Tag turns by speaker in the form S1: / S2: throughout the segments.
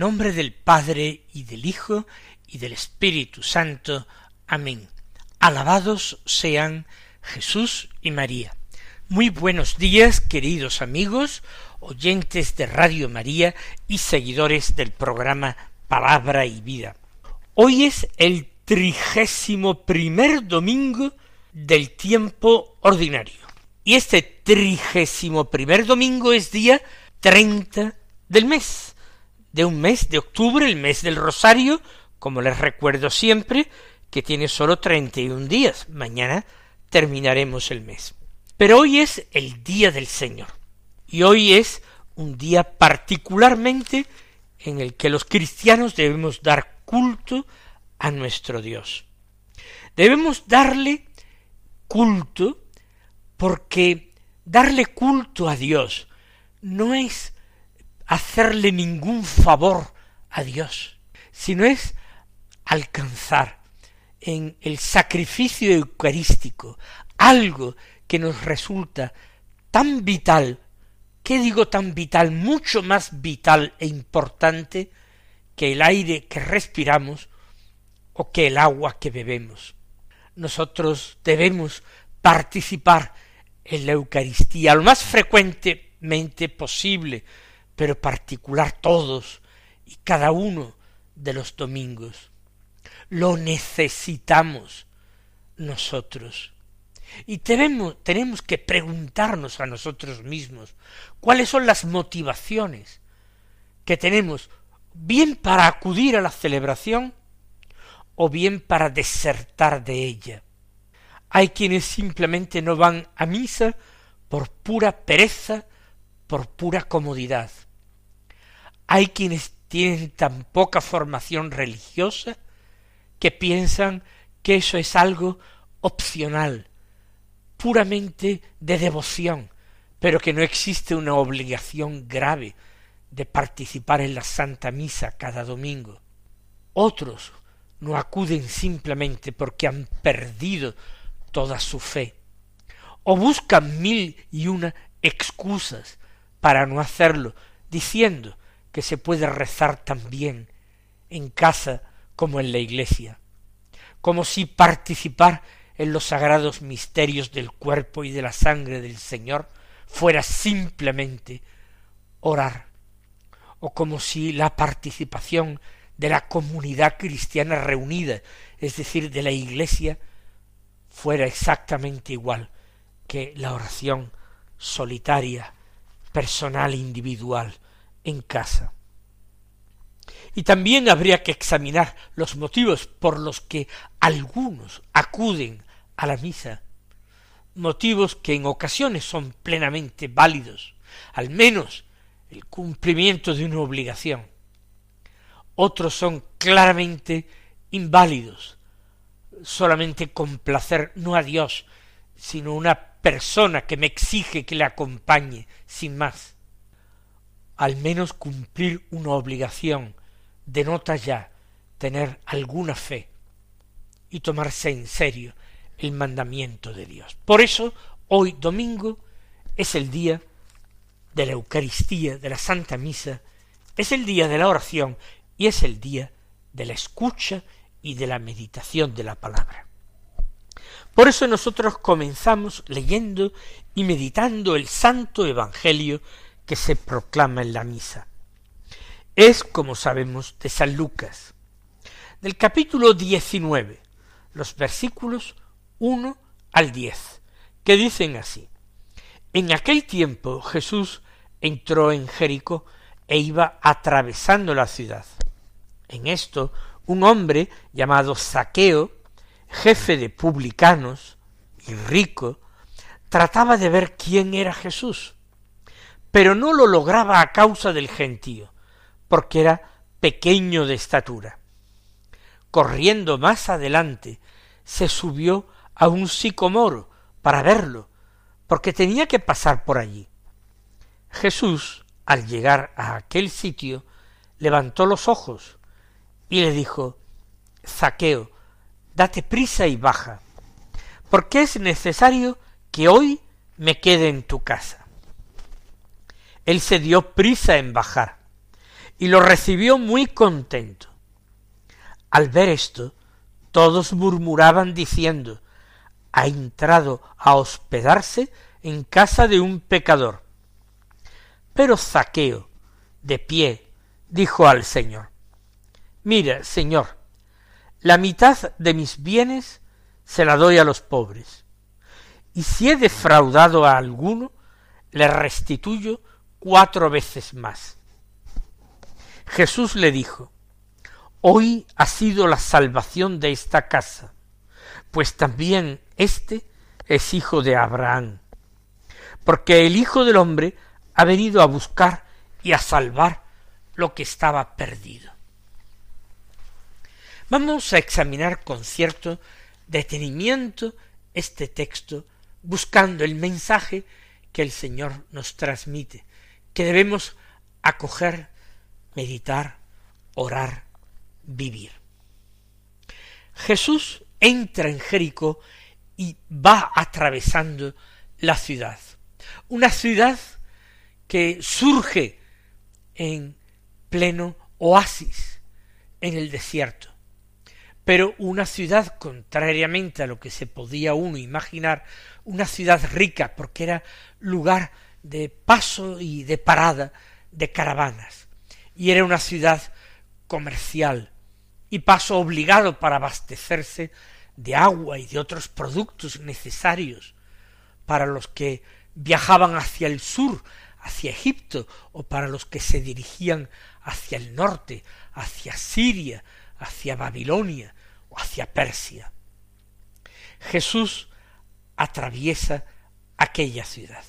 S1: Nombre del Padre y del Hijo y del Espíritu Santo. Amén. Alabados sean Jesús y María. Muy buenos días, queridos amigos, oyentes de Radio María y seguidores del programa Palabra y Vida. Hoy es el trigésimo primer domingo del tiempo ordinario. Y este trigésimo primer domingo es día treinta del mes de un mes de octubre, el mes del Rosario, como les recuerdo siempre, que tiene y un días. Mañana terminaremos el mes. Pero hoy es el día del Señor. Y hoy es un día particularmente en el que los cristianos debemos dar culto a nuestro Dios. Debemos darle culto porque darle culto a Dios no es hacerle ningún favor a Dios, sino es alcanzar en el sacrificio eucarístico algo que nos resulta tan vital, ¿qué digo tan vital? Mucho más vital e importante que el aire que respiramos o que el agua que bebemos. Nosotros debemos participar en la Eucaristía lo más frecuentemente posible, pero particular todos y cada uno de los domingos. Lo necesitamos nosotros. Y tenemos, tenemos que preguntarnos a nosotros mismos cuáles son las motivaciones que tenemos bien para acudir a la celebración o bien para desertar de ella. Hay quienes simplemente no van a misa por pura pereza, por pura comodidad. Hay quienes tienen tan poca formación religiosa que piensan que eso es algo opcional, puramente de devoción, pero que no existe una obligación grave de participar en la Santa Misa cada domingo. Otros no acuden simplemente porque han perdido toda su fe, o buscan mil y una excusas para no hacerlo, diciendo que se puede rezar también en casa como en la iglesia, como si participar en los sagrados misterios del cuerpo y de la sangre del Señor fuera simplemente orar, o como si la participación de la comunidad cristiana reunida, es decir, de la iglesia, fuera exactamente igual que la oración solitaria, personal, individual, en casa. Y también habría que examinar los motivos por los que algunos acuden a la misa, motivos que en ocasiones son plenamente válidos, al menos el cumplimiento de una obligación. Otros son claramente inválidos, solamente complacer no a Dios, sino una persona que me exige que le acompañe, sin más al menos cumplir una obligación, denota ya tener alguna fe y tomarse en serio el mandamiento de Dios. Por eso, hoy domingo es el día de la Eucaristía, de la Santa Misa, es el día de la oración y es el día de la escucha y de la meditación de la palabra. Por eso nosotros comenzamos leyendo y meditando el Santo Evangelio que se proclama en la misa. Es, como sabemos, de San Lucas, del capítulo 19, los versículos 1 al 10, que dicen así. En aquel tiempo Jesús entró en Jericó e iba atravesando la ciudad. En esto, un hombre llamado Saqueo, jefe de publicanos y rico, trataba de ver quién era Jesús, pero no lo lograba a causa del gentío, porque era pequeño de estatura. corriendo más adelante, se subió a un sicomoro para verlo, porque tenía que pasar por allí. Jesús, al llegar a aquel sitio, levantó los ojos y le dijo Zaqueo, date prisa y baja, porque es necesario que hoy me quede en tu casa. Él se dio prisa en bajar y lo recibió muy contento. Al ver esto, todos murmuraban diciendo, ha entrado a hospedarse en casa de un pecador. Pero Zaqueo, de pie, dijo al Señor, Mira, Señor, la mitad de mis bienes se la doy a los pobres, y si he defraudado a alguno, le restituyo cuatro veces más. Jesús le dijo, Hoy ha sido la salvación de esta casa, pues también éste es hijo de Abraham, porque el Hijo del hombre ha venido a buscar y a salvar lo que estaba perdido. Vamos a examinar con cierto detenimiento este texto, buscando el mensaje que el Señor nos transmite, que debemos acoger, meditar, orar, vivir. Jesús entra en Jericó y va atravesando la ciudad. Una ciudad que surge en pleno oasis en el desierto. Pero una ciudad, contrariamente a lo que se podía uno imaginar, una ciudad rica, porque era lugar de paso y de parada de caravanas, y era una ciudad comercial, y paso obligado para abastecerse de agua y de otros productos necesarios para los que viajaban hacia el sur, hacia Egipto, o para los que se dirigían hacia el norte, hacia Siria, hacia Babilonia o hacia Persia. Jesús atraviesa aquella ciudad.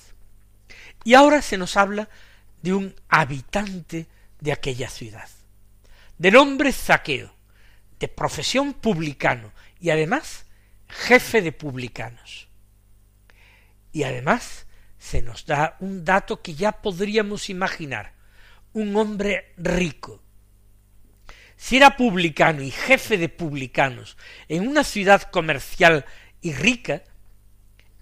S1: Y ahora se nos habla de un habitante de aquella ciudad, de nombre Zaqueo, de profesión publicano y además jefe de publicanos. Y además se nos da un dato que ya podríamos imaginar, un hombre rico. Si era publicano y jefe de publicanos en una ciudad comercial y rica,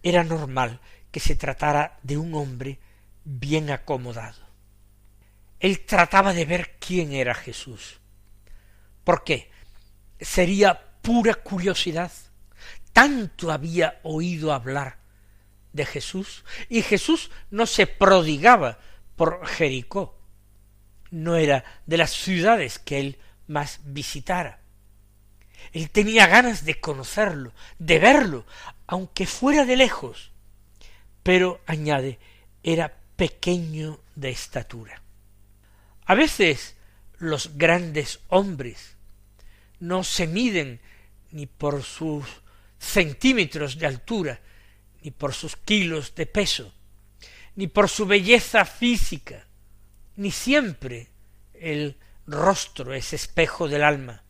S1: era normal que se tratara de un hombre bien acomodado. Él trataba de ver quién era Jesús. ¿Por qué? Sería pura curiosidad. Tanto había oído hablar de Jesús, y Jesús no se prodigaba por Jericó, no era de las ciudades que él más visitara. Él tenía ganas de conocerlo, de verlo, aunque fuera de lejos, pero añade, era pequeño de estatura. A veces los grandes hombres no se miden ni por sus centímetros de altura, ni por sus kilos de peso, ni por su belleza física, ni siempre el rostro es espejo del alma.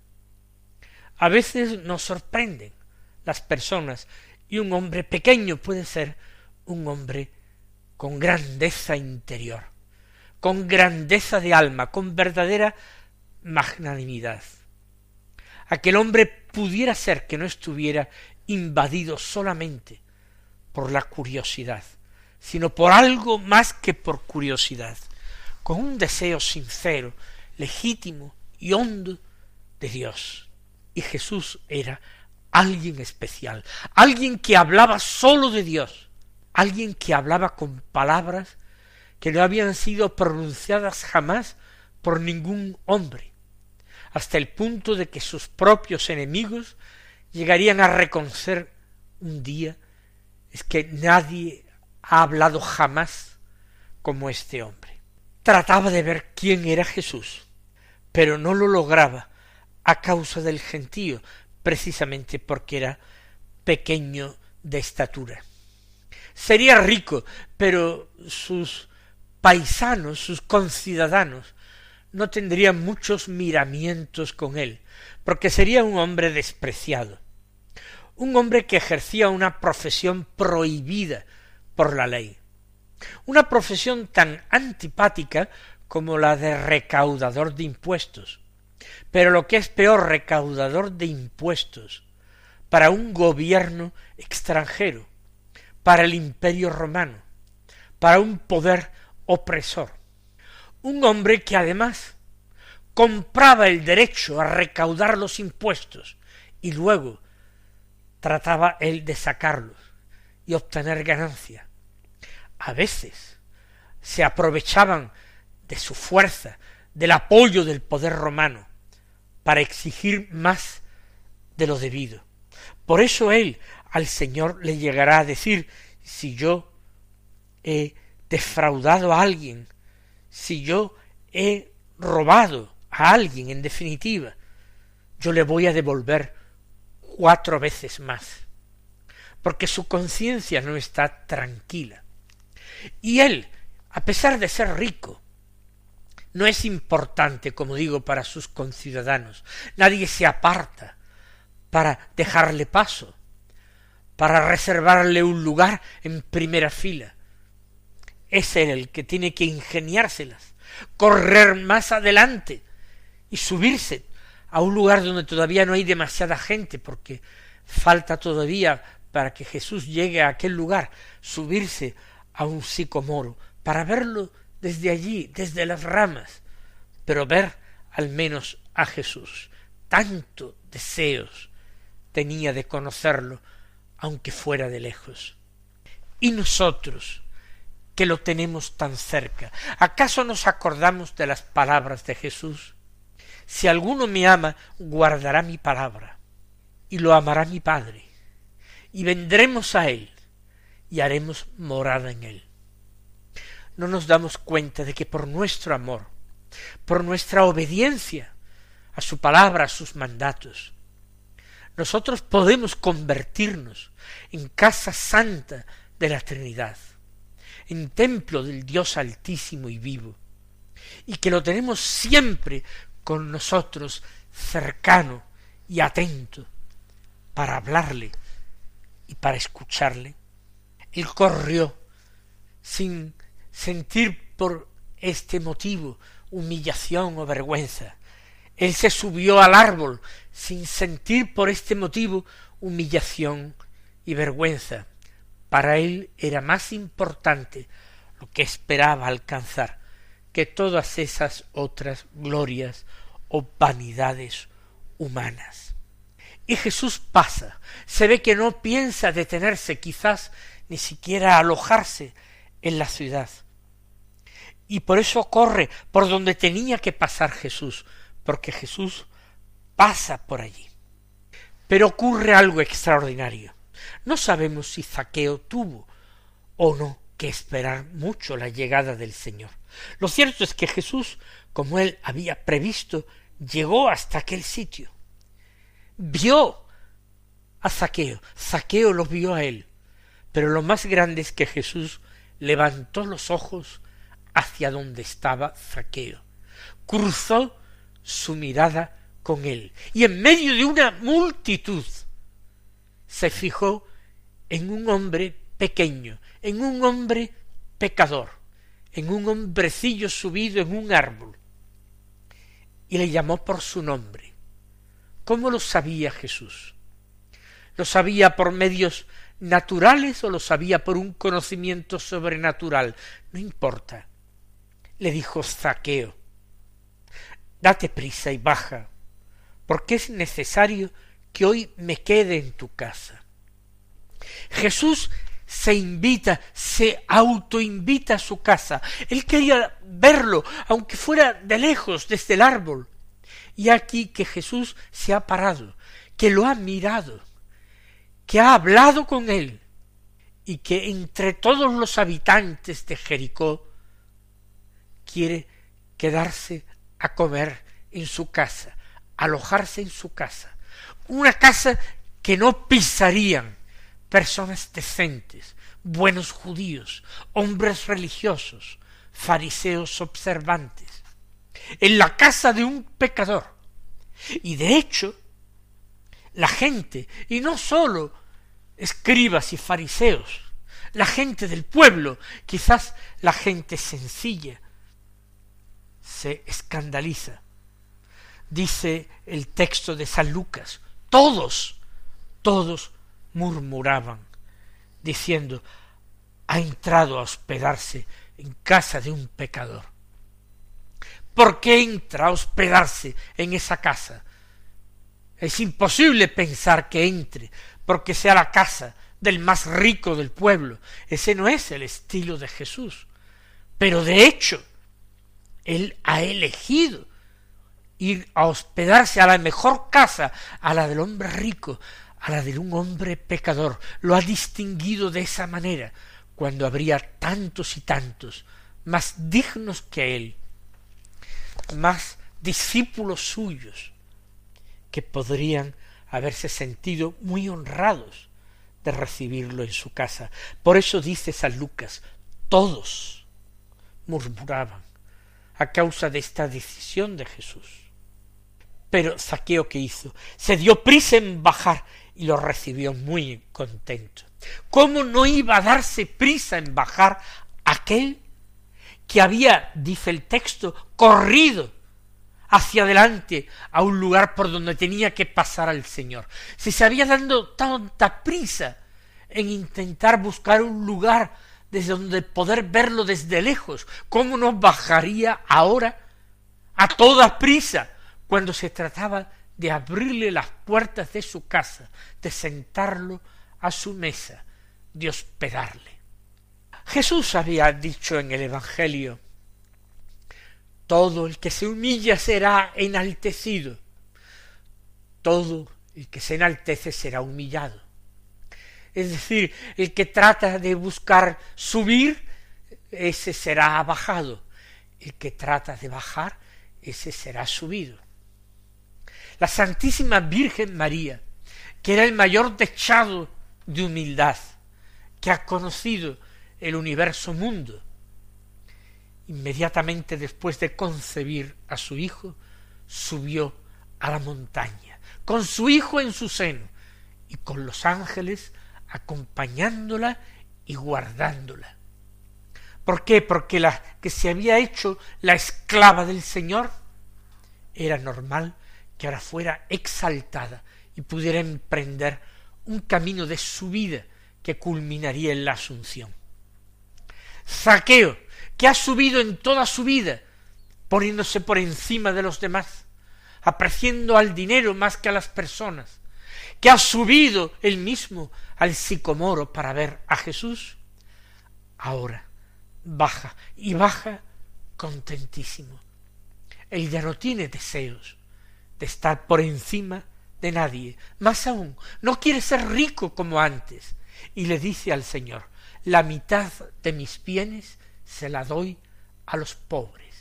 S1: A veces nos sorprenden las personas y un hombre pequeño puede ser un hombre con grandeza interior, con grandeza de alma, con verdadera magnanimidad. Aquel hombre pudiera ser que no estuviera invadido solamente por la curiosidad, sino por algo más que por curiosidad, con un deseo sincero, legítimo y hondo de Dios. Y Jesús era alguien especial, alguien que hablaba sólo de Dios, alguien que hablaba con palabras que no habían sido pronunciadas jamás por ningún hombre, hasta el punto de que sus propios enemigos llegarían a reconocer un día es que nadie ha hablado jamás como este hombre. Trataba de ver quién era Jesús, pero no lo lograba a causa del gentío, precisamente porque era pequeño de estatura. Sería rico, pero sus paisanos, sus conciudadanos, no tendría muchos miramientos con él, porque sería un hombre despreciado, un hombre que ejercía una profesión prohibida por la ley, una profesión tan antipática como la de recaudador de impuestos, pero lo que es peor, recaudador de impuestos para un gobierno extranjero, para el imperio romano, para un poder opresor. Un hombre que además compraba el derecho a recaudar los impuestos y luego trataba él de sacarlos y obtener ganancia. A veces se aprovechaban de su fuerza, del apoyo del poder romano, para exigir más de lo debido. Por eso él al Señor le llegará a decir, si yo he defraudado a alguien, si yo he robado a alguien en definitiva, yo le voy a devolver cuatro veces más, porque su conciencia no está tranquila. Y él, a pesar de ser rico, no es importante, como digo, para sus conciudadanos. Nadie se aparta para dejarle paso, para reservarle un lugar en primera fila. Es él el que tiene que ingeniárselas, correr más adelante y subirse a un lugar donde todavía no hay demasiada gente, porque falta todavía para que Jesús llegue a aquel lugar, subirse a un sicomoro, para verlo desde allí, desde las ramas, pero ver al menos a Jesús. Tanto deseos tenía de conocerlo, aunque fuera de lejos. Y nosotros, que lo tenemos tan cerca, ¿acaso nos acordamos de las palabras de Jesús? Si alguno me ama, guardará mi palabra, y lo amará mi Padre, y vendremos a él, y haremos morada en él no nos damos cuenta de que por nuestro amor, por nuestra obediencia a su palabra, a sus mandatos, nosotros podemos convertirnos en casa santa de la Trinidad, en templo del Dios altísimo y vivo, y que lo tenemos siempre con nosotros cercano y atento para hablarle y para escucharle. Él corrió sin sentir por este motivo humillación o vergüenza. Él se subió al árbol sin sentir por este motivo humillación y vergüenza. Para él era más importante lo que esperaba alcanzar que todas esas otras glorias o vanidades humanas. Y Jesús pasa, se ve que no piensa detenerse, quizás ni siquiera alojarse en la ciudad. Y por eso corre por donde tenía que pasar Jesús, porque Jesús pasa por allí. Pero ocurre algo extraordinario. No sabemos si Zaqueo tuvo o no que esperar mucho la llegada del Señor. Lo cierto es que Jesús, como él había previsto, llegó hasta aquel sitio. Vio a Zaqueo, Zaqueo lo vio a él. Pero lo más grande es que Jesús levantó los ojos hacia donde estaba Zaqueo. Cruzó su mirada con él y en medio de una multitud se fijó en un hombre pequeño, en un hombre pecador, en un hombrecillo subido en un árbol y le llamó por su nombre. ¿Cómo lo sabía Jesús? ¿Lo sabía por medios naturales o lo sabía por un conocimiento sobrenatural? No importa. Le dijo Zaqueo, date prisa y baja, porque es necesario que hoy me quede en tu casa. Jesús se invita, se autoinvita a su casa. Él quería verlo, aunque fuera de lejos, desde el árbol. Y aquí que Jesús se ha parado, que lo ha mirado que ha hablado con él y que entre todos los habitantes de Jericó quiere quedarse a comer en su casa, alojarse en su casa, una casa que no pisarían personas decentes, buenos judíos, hombres religiosos, fariseos observantes. en la casa de un pecador. Y de hecho, la gente, y no sólo escribas y fariseos, la gente del pueblo, quizás la gente sencilla, se escandaliza. Dice el texto de San Lucas, todos, todos murmuraban, diciendo, ha entrado a hospedarse en casa de un pecador. ¿Por qué entra a hospedarse en esa casa? Es imposible pensar que entre, porque sea la casa del más rico del pueblo. Ese no es el estilo de Jesús. Pero de hecho, Él ha elegido ir a hospedarse a la mejor casa, a la del hombre rico, a la de un hombre pecador. Lo ha distinguido de esa manera, cuando habría tantos y tantos más dignos que Él, más discípulos suyos, que podrían haberse sentido muy honrados de recibirlo en su casa. Por eso dice San Lucas, todos murmuraban a causa de esta decisión de Jesús. Pero Zaqueo que hizo, se dio prisa en bajar y lo recibió muy contento. ¿Cómo no iba a darse prisa en bajar aquel que había, dice el texto, corrido hacia adelante a un lugar por donde tenía que pasar al Señor. Si se había dado tanta prisa en intentar buscar un lugar desde donde poder verlo desde lejos, ¿cómo no bajaría ahora a toda prisa cuando se trataba de abrirle las puertas de su casa, de sentarlo a su mesa, de hospedarle? Jesús había dicho en el Evangelio todo el que se humilla será enaltecido. Todo el que se enaltece será humillado. Es decir, el que trata de buscar subir, ese será bajado. El que trata de bajar, ese será subido. La Santísima Virgen María, que era el mayor dechado de humildad que ha conocido el universo mundo, inmediatamente después de concebir a su hijo, subió a la montaña, con su hijo en su seno, y con los ángeles acompañándola y guardándola. ¿Por qué? Porque la que se había hecho la esclava del Señor era normal que ahora fuera exaltada y pudiera emprender un camino de su vida que culminaría en la asunción. Zaqueo, que ha subido en toda su vida, poniéndose por encima de los demás, apreciando al dinero más que a las personas, que ha subido él mismo al sicomoro para ver a Jesús, ahora baja y baja contentísimo. Él ya no tiene deseos de estar por encima de nadie. Más aún, no quiere ser rico como antes. Y le dice al Señor, la mitad de mis bienes se la doy a los pobres,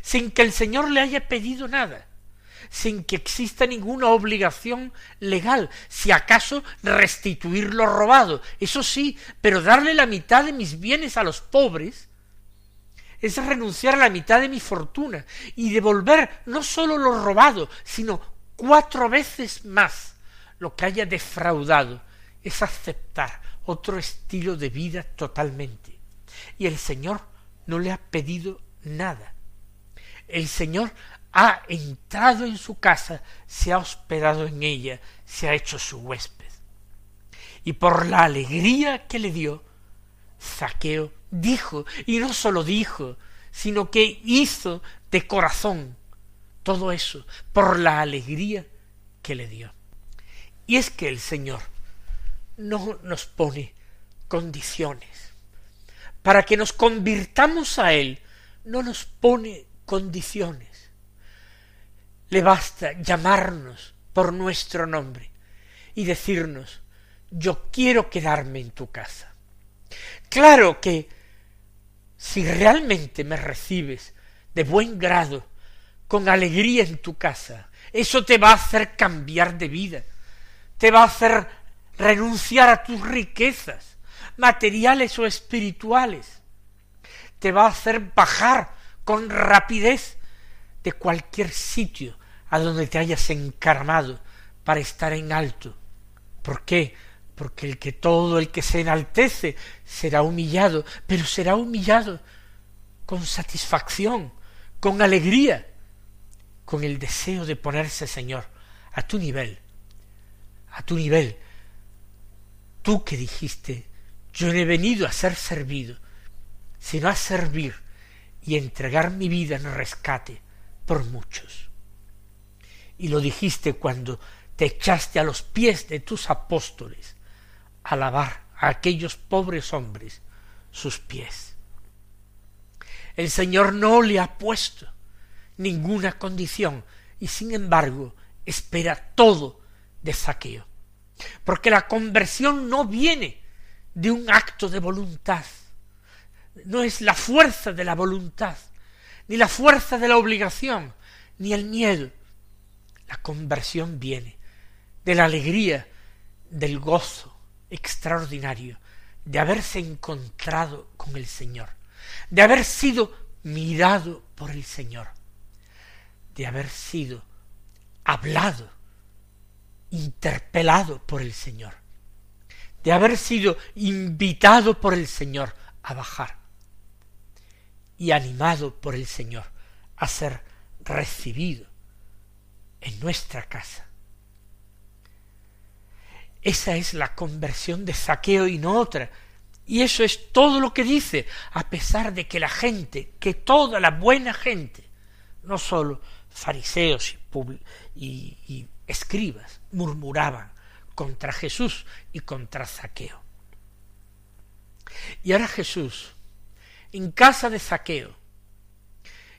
S1: sin que el Señor le haya pedido nada, sin que exista ninguna obligación legal, si acaso restituir lo robado, eso sí, pero darle la mitad de mis bienes a los pobres, es renunciar a la mitad de mi fortuna y devolver no sólo lo robado, sino cuatro veces más lo que haya defraudado, es aceptar otro estilo de vida totalmente. Y el Señor no le ha pedido nada. El Señor ha entrado en su casa, se ha hospedado en ella, se ha hecho su huésped. Y por la alegría que le dio, Zaqueo dijo, y no sólo dijo, sino que hizo de corazón todo eso, por la alegría que le dio. Y es que el Señor no nos pone condiciones para que nos convirtamos a Él, no nos pone condiciones. Le basta llamarnos por nuestro nombre y decirnos, yo quiero quedarme en tu casa. Claro que si realmente me recibes de buen grado, con alegría en tu casa, eso te va a hacer cambiar de vida, te va a hacer renunciar a tus riquezas, materiales o espirituales. Te va a hacer bajar con rapidez de cualquier sitio a donde te hayas encaramado para estar en alto. ¿Por qué? Porque el que todo el que se enaltece será humillado, pero será humillado con satisfacción, con alegría, con el deseo de ponerse, Señor, a tu nivel, a tu nivel. Tú que dijiste, yo no he venido a ser servido, sino a servir y entregar mi vida en rescate por muchos. Y lo dijiste cuando te echaste a los pies de tus apóstoles a lavar a aquellos pobres hombres sus pies. El Señor no le ha puesto ninguna condición y sin embargo espera todo de saqueo. Porque la conversión no viene de un acto de voluntad, no es la fuerza de la voluntad, ni la fuerza de la obligación, ni el miedo. La conversión viene de la alegría, del gozo extraordinario de haberse encontrado con el Señor, de haber sido mirado por el Señor, de haber sido hablado, interpelado por el Señor, de haber sido invitado por el Señor a bajar y animado por el Señor a ser recibido en nuestra casa. Esa es la conversión de saqueo y no otra, y eso es todo lo que dice, a pesar de que la gente, que toda la buena gente, no sólo fariseos y, escribas, murmuraban contra Jesús y contra Zaqueo. Y ahora Jesús, en casa de Zaqueo,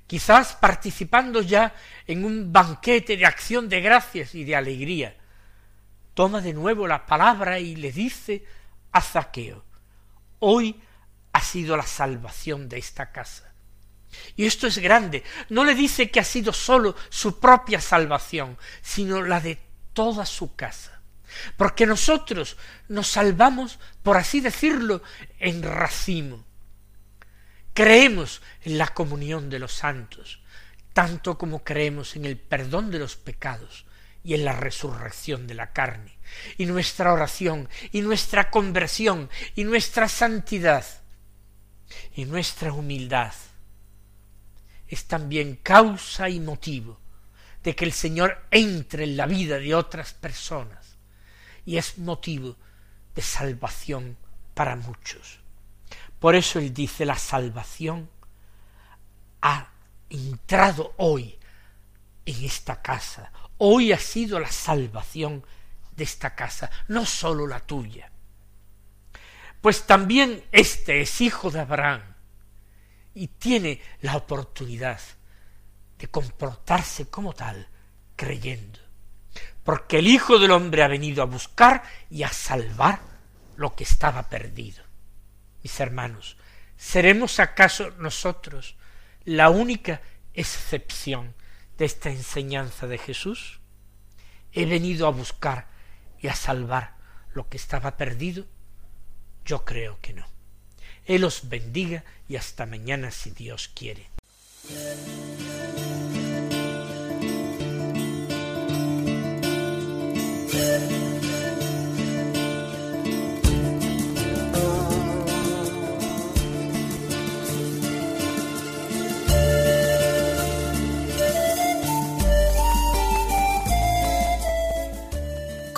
S1: quizás participando ya en un banquete de acción de gracias y de alegría, toma de nuevo la palabra y le dice a Zaqueo, Hoy ha sido la salvación de esta casa. Y esto es grande. No le dice que ha sido sólo su propia salvación, sino la de toda su casa. Porque nosotros nos salvamos, por así decirlo, en racimo. Creemos en la comunión de los santos, tanto como creemos en el perdón de los pecados y en la resurrección de la carne y nuestra oración, y nuestra conversión, y nuestra santidad, y nuestra humildad, es también causa y motivo de que el Señor entre en la vida de otras personas, y es motivo de salvación para muchos. Por eso Él dice, la salvación ha entrado hoy en esta casa, hoy ha sido la salvación de esta casa, no sólo la tuya. Pues también este es hijo de Abraham y tiene la oportunidad de comportarse como tal, creyendo. Porque el Hijo del Hombre ha venido a buscar y a salvar lo que estaba perdido. Mis hermanos, ¿seremos acaso nosotros la única excepción de esta enseñanza de Jesús? He venido a buscar y a salvar lo que estaba perdido? Yo creo que no. Él os bendiga y hasta mañana si Dios quiere.